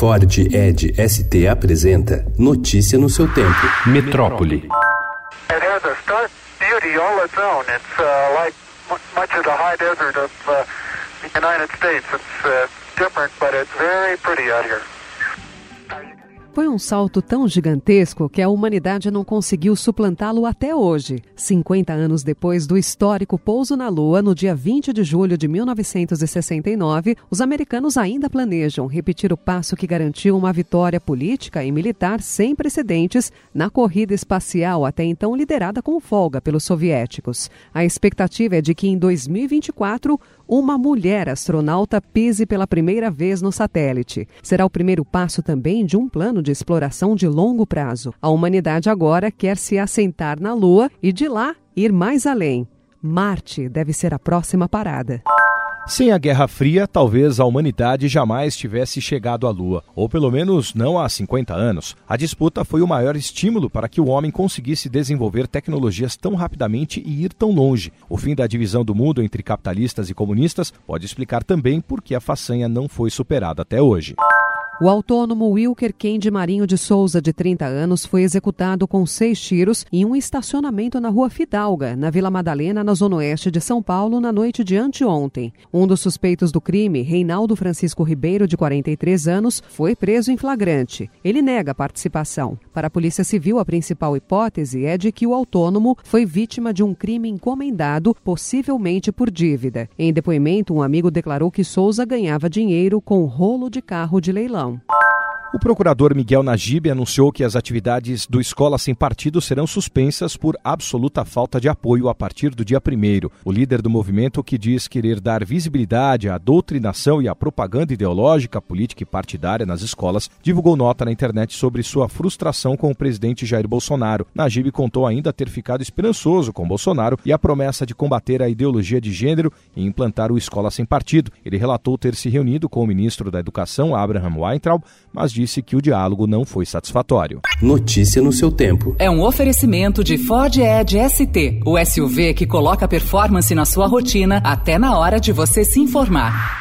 Ford Ed ST apresenta Notícia no seu tempo. Metrópole. It has a stark beauty all its own. It's uh, like much of the high desert of uh, the United States. It's uh, different, but it's very pretty out here. Foi um salto tão gigantesco que a humanidade não conseguiu suplantá-lo até hoje. 50 anos depois do histórico pouso na Lua, no dia 20 de julho de 1969, os americanos ainda planejam repetir o passo que garantiu uma vitória política e militar sem precedentes na corrida espacial, até então liderada com folga pelos soviéticos. A expectativa é de que em 2024 uma mulher astronauta pise pela primeira vez no satélite. Será o primeiro passo também de um plano de exploração de longo prazo. A humanidade agora quer se assentar na Lua e de lá ir mais além. Marte deve ser a próxima parada. Sem a Guerra Fria, talvez a humanidade jamais tivesse chegado à Lua, ou pelo menos não há 50 anos. A disputa foi o maior estímulo para que o homem conseguisse desenvolver tecnologias tão rapidamente e ir tão longe. O fim da divisão do mundo entre capitalistas e comunistas pode explicar também por que a façanha não foi superada até hoje. O autônomo Wilker Kendi Marinho de Souza, de 30 anos, foi executado com seis tiros em um estacionamento na rua Fidalga, na Vila Madalena, na zona oeste de São Paulo, na noite de anteontem. Um dos suspeitos do crime, Reinaldo Francisco Ribeiro, de 43 anos, foi preso em flagrante. Ele nega a participação. Para a Polícia Civil, a principal hipótese é de que o autônomo foi vítima de um crime encomendado, possivelmente por dívida. Em depoimento, um amigo declarou que Souza ganhava dinheiro com rolo de carro de leilão. www.thepetshow.com。O procurador Miguel Najib anunciou que as atividades do Escola Sem Partido serão suspensas por absoluta falta de apoio a partir do dia 1. O líder do movimento, que diz querer dar visibilidade à doutrinação e à propaganda ideológica, política e partidária nas escolas, divulgou nota na internet sobre sua frustração com o presidente Jair Bolsonaro. Najib contou ainda ter ficado esperançoso com Bolsonaro e a promessa de combater a ideologia de gênero e implantar o Escola Sem Partido. Ele relatou ter se reunido com o ministro da Educação, Abraham Weintraub, mas disse que o diálogo não foi satisfatório. Notícia no seu tempo. É um oferecimento de Ford Edge ST, o SUV que coloca performance na sua rotina até na hora de você se informar.